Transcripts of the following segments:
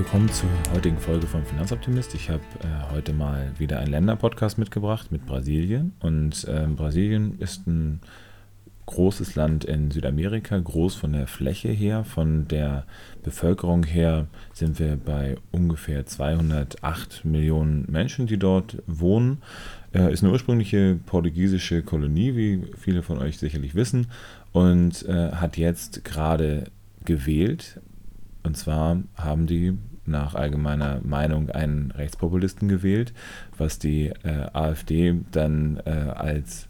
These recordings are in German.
willkommen zur heutigen Folge von Finanzoptimist. Ich habe äh, heute mal wieder einen Länderpodcast mitgebracht mit Brasilien. Und äh, Brasilien ist ein großes Land in Südamerika, groß von der Fläche her, von der Bevölkerung her sind wir bei ungefähr 208 Millionen Menschen, die dort wohnen. Äh, ist eine ursprüngliche portugiesische Kolonie, wie viele von euch sicherlich wissen, und äh, hat jetzt gerade gewählt. Und zwar haben die nach allgemeiner Meinung einen Rechtspopulisten gewählt, was die äh, AfD dann äh, als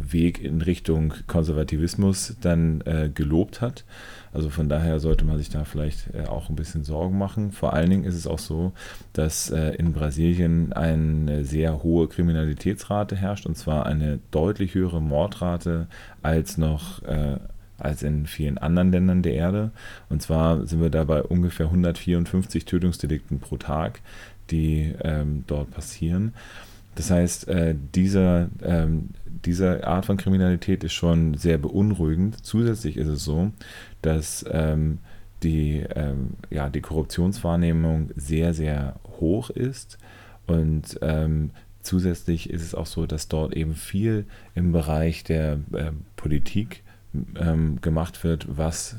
Weg in Richtung Konservativismus dann äh, gelobt hat. Also von daher sollte man sich da vielleicht äh, auch ein bisschen Sorgen machen. Vor allen Dingen ist es auch so, dass äh, in Brasilien eine sehr hohe Kriminalitätsrate herrscht und zwar eine deutlich höhere Mordrate als noch äh, als in vielen anderen Ländern der Erde. Und zwar sind wir da bei ungefähr 154 Tötungsdelikten pro Tag, die ähm, dort passieren. Das heißt, äh, dieser, ähm, diese Art von Kriminalität ist schon sehr beunruhigend. Zusätzlich ist es so, dass ähm, die, ähm, ja, die Korruptionswahrnehmung sehr, sehr hoch ist und ähm, zusätzlich ist es auch so, dass dort eben viel im Bereich der äh, Politik ähm, gemacht wird, was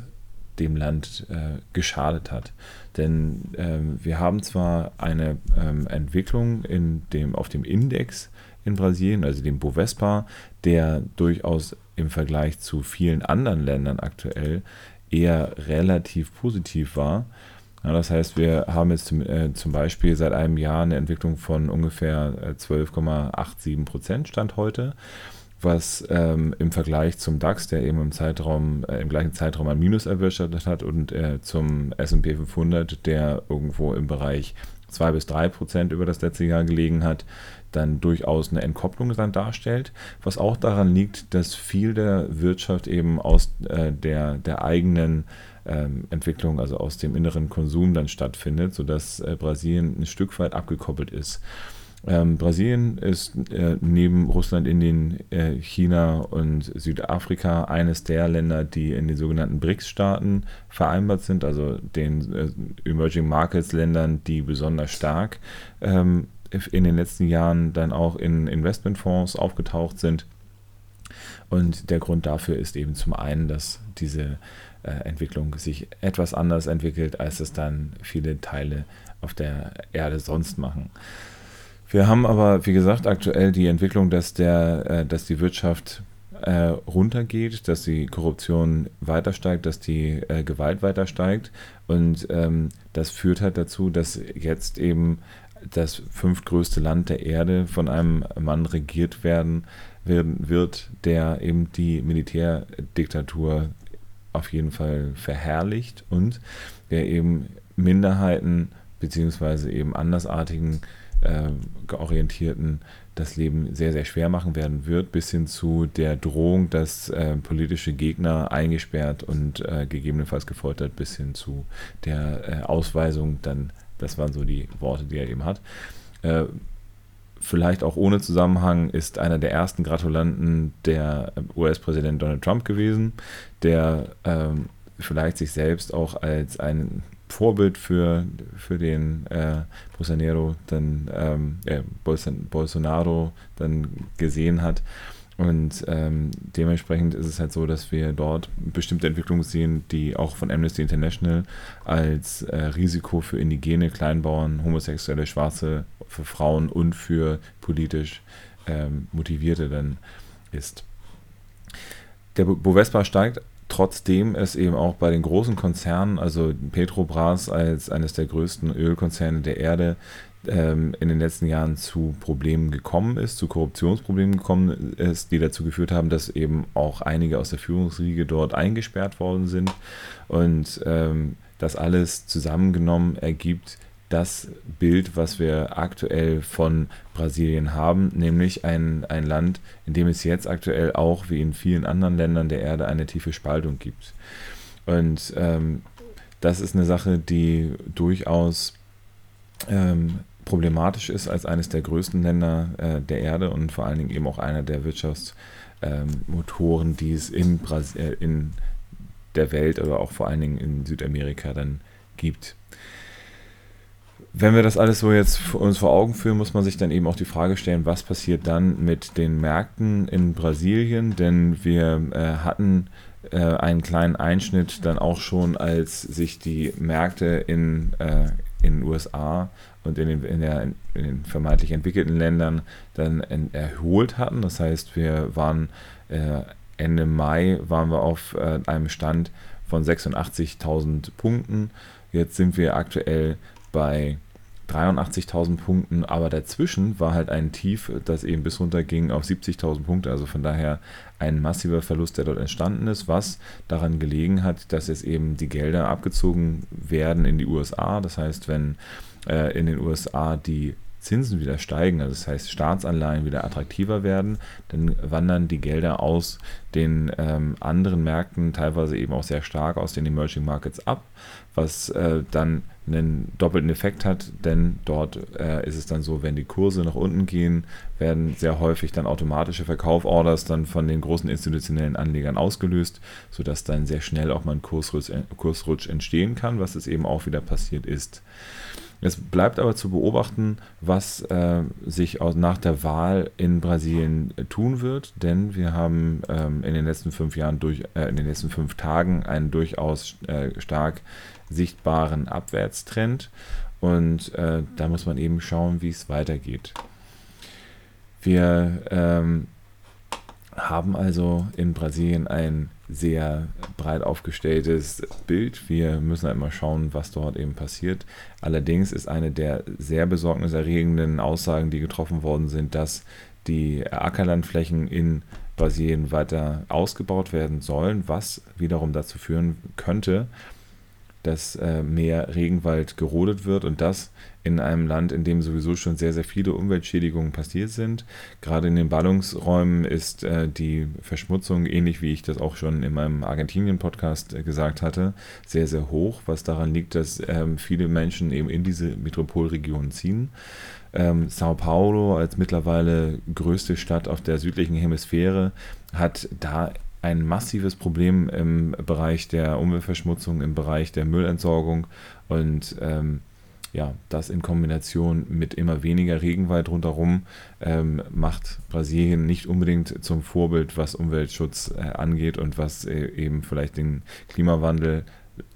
dem Land äh, geschadet hat. Denn ähm, wir haben zwar eine ähm, Entwicklung in dem, auf dem Index in Brasilien, also dem Bovespa, der durchaus im Vergleich zu vielen anderen Ländern aktuell eher relativ positiv war. Ja, das heißt, wir haben jetzt zum, äh, zum, Beispiel seit einem Jahr eine Entwicklung von ungefähr 12,87 äh, Prozent Stand heute was ähm, im Vergleich zum DAX, der eben im Zeitraum, äh, im gleichen Zeitraum ein Minus erwirtschaftet hat, und äh, zum S&P 500, der irgendwo im Bereich 2 bis 3 Prozent über das letzte Jahr gelegen hat, dann durchaus eine Entkopplung dann darstellt, was auch daran liegt, dass viel der Wirtschaft eben aus äh, der, der eigenen ähm, Entwicklung, also aus dem inneren Konsum dann stattfindet, sodass äh, Brasilien ein Stück weit abgekoppelt ist. Ähm, Brasilien ist äh, neben Russland, Indien, äh, China und Südafrika eines der Länder, die in den sogenannten BRICS-Staaten vereinbart sind, also den äh, Emerging Markets Ländern, die besonders stark ähm, in den letzten Jahren dann auch in Investmentfonds aufgetaucht sind. Und der Grund dafür ist eben zum einen, dass diese äh, Entwicklung sich etwas anders entwickelt, als es dann viele Teile auf der Erde sonst machen. Wir haben aber, wie gesagt, aktuell die Entwicklung, dass, der, äh, dass die Wirtschaft äh, runtergeht, dass die Korruption weiter steigt, dass die äh, Gewalt weiter steigt. Und ähm, das führt halt dazu, dass jetzt eben das fünftgrößte Land der Erde von einem Mann regiert werden, werden wird, der eben die Militärdiktatur auf jeden Fall verherrlicht und der eben Minderheiten beziehungsweise eben andersartigen äh, georientierten das Leben sehr, sehr schwer machen werden wird, bis hin zu der Drohung, dass äh, politische Gegner eingesperrt und äh, gegebenenfalls gefoltert, bis hin zu der äh, Ausweisung, dann, das waren so die Worte, die er eben hat. Äh, vielleicht auch ohne Zusammenhang ist einer der ersten Gratulanten der US-Präsident Donald Trump gewesen, der ähm, vielleicht sich selbst auch als einen Vorbild für, für den äh, Bolsonaro dann ähm, äh, Bolsonaro dann gesehen hat. Und ähm, dementsprechend ist es halt so, dass wir dort bestimmte Entwicklungen sehen, die auch von Amnesty International als äh, Risiko für indigene Kleinbauern, homosexuelle, Schwarze, für Frauen und für politisch ähm, Motivierte dann ist. Der Bovespa steigt trotzdem es eben auch bei den großen Konzernen, also Petrobras als eines der größten Ölkonzerne der Erde, ähm, in den letzten Jahren zu Problemen gekommen ist, zu Korruptionsproblemen gekommen ist, die dazu geführt haben, dass eben auch einige aus der Führungsriege dort eingesperrt worden sind. Und ähm, das alles zusammengenommen ergibt das Bild, was wir aktuell von Brasilien haben, nämlich ein, ein Land, in dem es jetzt aktuell auch wie in vielen anderen Ländern der Erde eine tiefe Spaltung gibt. Und ähm, das ist eine Sache, die durchaus ähm, problematisch ist als eines der größten Länder äh, der Erde und vor allen Dingen eben auch einer der Wirtschaftsmotoren, ähm, die es in, Bras in der Welt oder auch vor allen Dingen in Südamerika dann gibt. Wenn wir das alles so jetzt uns vor Augen führen, muss man sich dann eben auch die Frage stellen, was passiert dann mit den Märkten in Brasilien? Denn wir äh, hatten äh, einen kleinen Einschnitt dann auch schon, als sich die Märkte in, äh, in den USA und in den, in, der, in den vermeintlich entwickelten Ländern dann erholt hatten. Das heißt, wir waren äh, Ende Mai waren wir auf äh, einem Stand von 86.000 Punkten. Jetzt sind wir aktuell bei 83.000 Punkten, aber dazwischen war halt ein Tief, das eben bis runter ging auf 70.000 Punkte. Also von daher ein massiver Verlust, der dort entstanden ist, was daran gelegen hat, dass jetzt eben die Gelder abgezogen werden in die USA. Das heißt, wenn äh, in den USA die Zinsen wieder steigen, also das heißt Staatsanleihen wieder attraktiver werden, dann wandern die Gelder aus den ähm, anderen Märkten teilweise eben auch sehr stark aus den Emerging Markets ab, was äh, dann einen doppelten Effekt hat, denn dort äh, ist es dann so, wenn die Kurse nach unten gehen, werden sehr häufig dann automatische Verkauforders dann von den großen institutionellen Anlegern ausgelöst, sodass dann sehr schnell auch mal ein Kursrutsch, Kursrutsch entstehen kann, was es eben auch wieder passiert ist. Es bleibt aber zu beobachten, was äh, sich aus, nach der Wahl in Brasilien äh, tun wird, denn wir haben ähm, in den letzten fünf Jahren durch, äh, in den letzten fünf Tagen einen durchaus äh, stark sichtbaren Abwärtstrend und äh, da muss man eben schauen, wie es weitergeht. Wir ähm, haben also in Brasilien ein sehr breit aufgestelltes Bild. Wir müssen halt mal schauen, was dort eben passiert. Allerdings ist eine der sehr besorgniserregenden Aussagen, die getroffen worden sind, dass die Ackerlandflächen in Brasilien weiter ausgebaut werden sollen, was wiederum dazu führen könnte, dass äh, mehr Regenwald gerodet wird und das in einem Land, in dem sowieso schon sehr, sehr viele Umweltschädigungen passiert sind. Gerade in den Ballungsräumen ist äh, die Verschmutzung, ähnlich wie ich das auch schon in meinem Argentinien-Podcast äh, gesagt hatte, sehr, sehr hoch, was daran liegt, dass ähm, viele Menschen eben in diese Metropolregionen ziehen. Ähm, Sao Paulo als mittlerweile größte Stadt auf der südlichen Hemisphäre hat da ein massives Problem im Bereich der Umweltverschmutzung, im Bereich der Müllentsorgung. Und ähm, ja, das in Kombination mit immer weniger Regenwald rundherum ähm, macht Brasilien nicht unbedingt zum Vorbild, was Umweltschutz äh, angeht und was äh, eben vielleicht den Klimawandel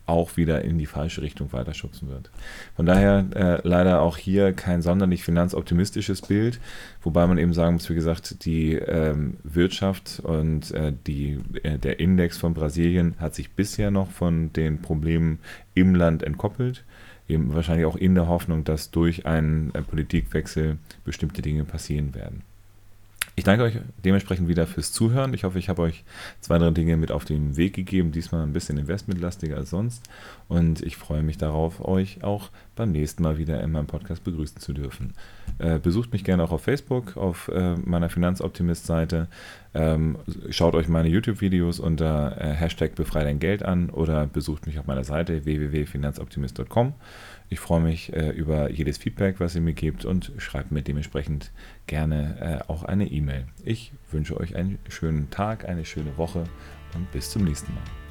auch wieder in die falsche Richtung weiter schubsen wird. Von daher äh, leider auch hier kein sonderlich finanzoptimistisches Bild, wobei man eben sagen muss, wie gesagt, die ähm, Wirtschaft und äh, die, äh, der Index von Brasilien hat sich bisher noch von den Problemen im Land entkoppelt. Eben wahrscheinlich auch in der Hoffnung, dass durch einen äh, Politikwechsel bestimmte Dinge passieren werden. Ich danke euch dementsprechend wieder fürs Zuhören. Ich hoffe, ich habe euch zwei, drei Dinge mit auf den Weg gegeben. Diesmal ein bisschen investmentlastiger als sonst. Und ich freue mich darauf, euch auch beim nächsten Mal wieder in meinem Podcast begrüßen zu dürfen. Äh, besucht mich gerne auch auf Facebook, auf äh, meiner Finanzoptimist-Seite. Ähm, schaut euch meine YouTube-Videos unter äh, Hashtag Befrei dein Geld an oder besucht mich auf meiner Seite www.finanzoptimist.com. Ich freue mich äh, über jedes Feedback, was ihr mir gebt und schreibt mir dementsprechend gerne äh, auch eine E-Mail. Ich wünsche euch einen schönen Tag, eine schöne Woche und bis zum nächsten Mal.